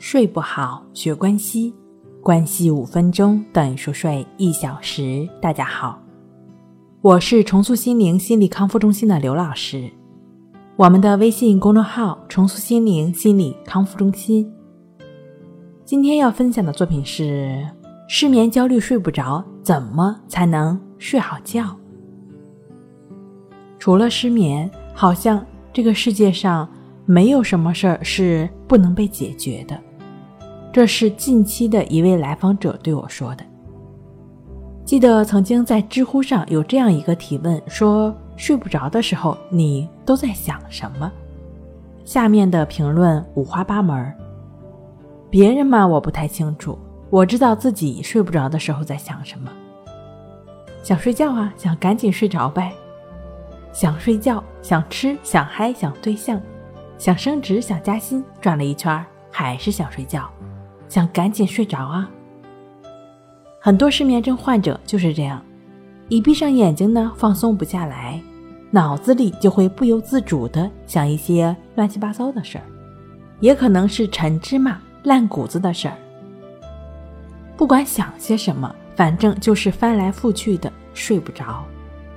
睡不好，学关西，关系五分钟等于熟睡一小时。大家好，我是重塑心灵心理康复中心的刘老师。我们的微信公众号“重塑心灵心理康复中心”。今天要分享的作品是：失眠、焦虑、睡不着，怎么才能睡好觉？除了失眠，好像这个世界上没有什么事儿是不能被解决的。这是近期的一位来访者对我说的。记得曾经在知乎上有这样一个提问，说睡不着的时候你都在想什么？下面的评论五花八门。别人嘛我不太清楚，我知道自己睡不着的时候在想什么。想睡觉啊，想赶紧睡着呗。想睡觉，想吃，想嗨，想对象，想升职，想加薪，转了一圈还是想睡觉。想赶紧睡着啊！很多失眠症患者就是这样，一闭上眼睛呢，放松不下来，脑子里就会不由自主的想一些乱七八糟的事儿，也可能是陈芝麻烂谷子的事儿。不管想些什么，反正就是翻来覆去的睡不着，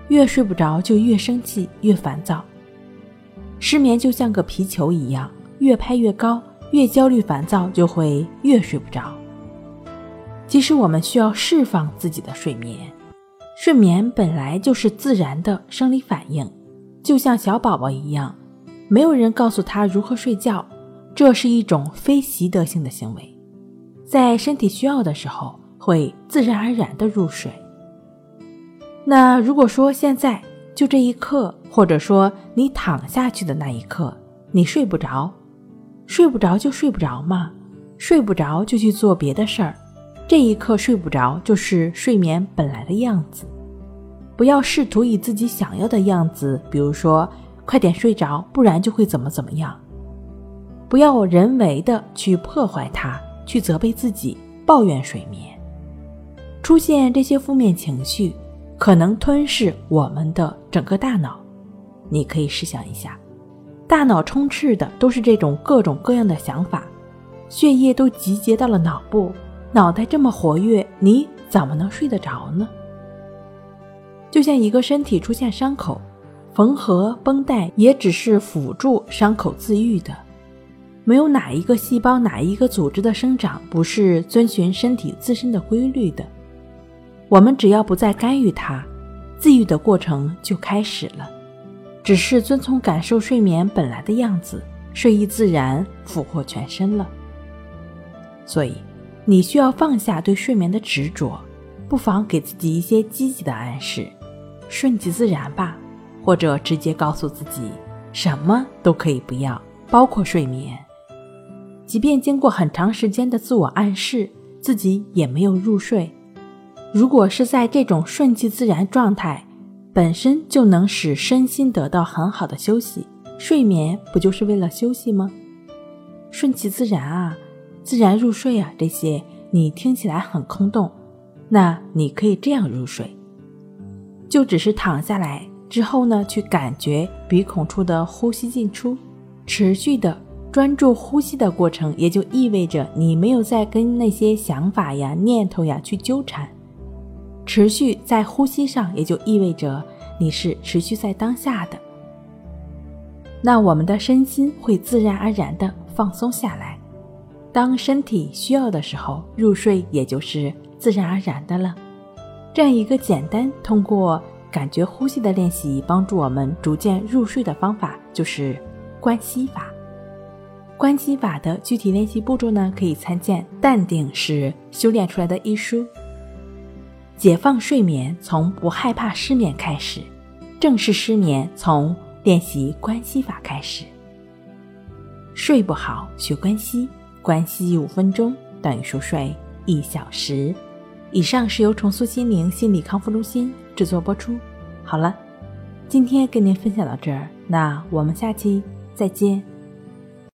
越睡不着就越生气，越烦躁。失眠就像个皮球一样，越拍越高。越焦虑烦躁，就会越睡不着。其实我们需要释放自己的睡眠，睡眠本来就是自然的生理反应，就像小宝宝一样，没有人告诉他如何睡觉，这是一种非习得性的行为，在身体需要的时候会自然而然的入睡。那如果说现在就这一刻，或者说你躺下去的那一刻，你睡不着。睡不着就睡不着嘛，睡不着就去做别的事儿。这一刻睡不着就是睡眠本来的样子，不要试图以自己想要的样子，比如说快点睡着，不然就会怎么怎么样。不要人为的去破坏它，去责备自己，抱怨睡眠。出现这些负面情绪，可能吞噬我们的整个大脑。你可以试想一下。大脑充斥的都是这种各种各样的想法，血液都集结到了脑部，脑袋这么活跃，你怎么能睡得着呢？就像一个身体出现伤口，缝合绷带也只是辅助伤口自愈的，没有哪一个细胞、哪一个组织的生长不是遵循身体自身的规律的。我们只要不再干预它，自愈的过程就开始了。只是遵从感受睡眠本来的样子，睡意自然，俘获全身了。所以，你需要放下对睡眠的执着，不妨给自己一些积极的暗示，顺其自然吧，或者直接告诉自己，什么都可以不要，包括睡眠。即便经过很长时间的自我暗示，自己也没有入睡。如果是在这种顺其自然状态。本身就能使身心得到很好的休息，睡眠不就是为了休息吗？顺其自然啊，自然入睡啊，这些你听起来很空洞，那你可以这样入睡，就只是躺下来之后呢，去感觉鼻孔处的呼吸进出，持续的专注呼吸的过程，也就意味着你没有在跟那些想法呀、念头呀去纠缠。持续在呼吸上，也就意味着你是持续在当下的。那我们的身心会自然而然的放松下来，当身体需要的时候入睡，也就是自然而然的了。这样一个简单通过感觉呼吸的练习，帮助我们逐渐入睡的方法，就是关息法。关息法的具体练习步骤呢，可以参见《淡定是修炼出来的》一书。解放睡眠，从不害怕失眠开始；正视失眠，从练习关系法开始。睡不好，学关系，关系五分钟等于熟睡一小时。以上是由重塑心灵心理康复中心制作播出。好了，今天跟您分享到这儿，那我们下期再见。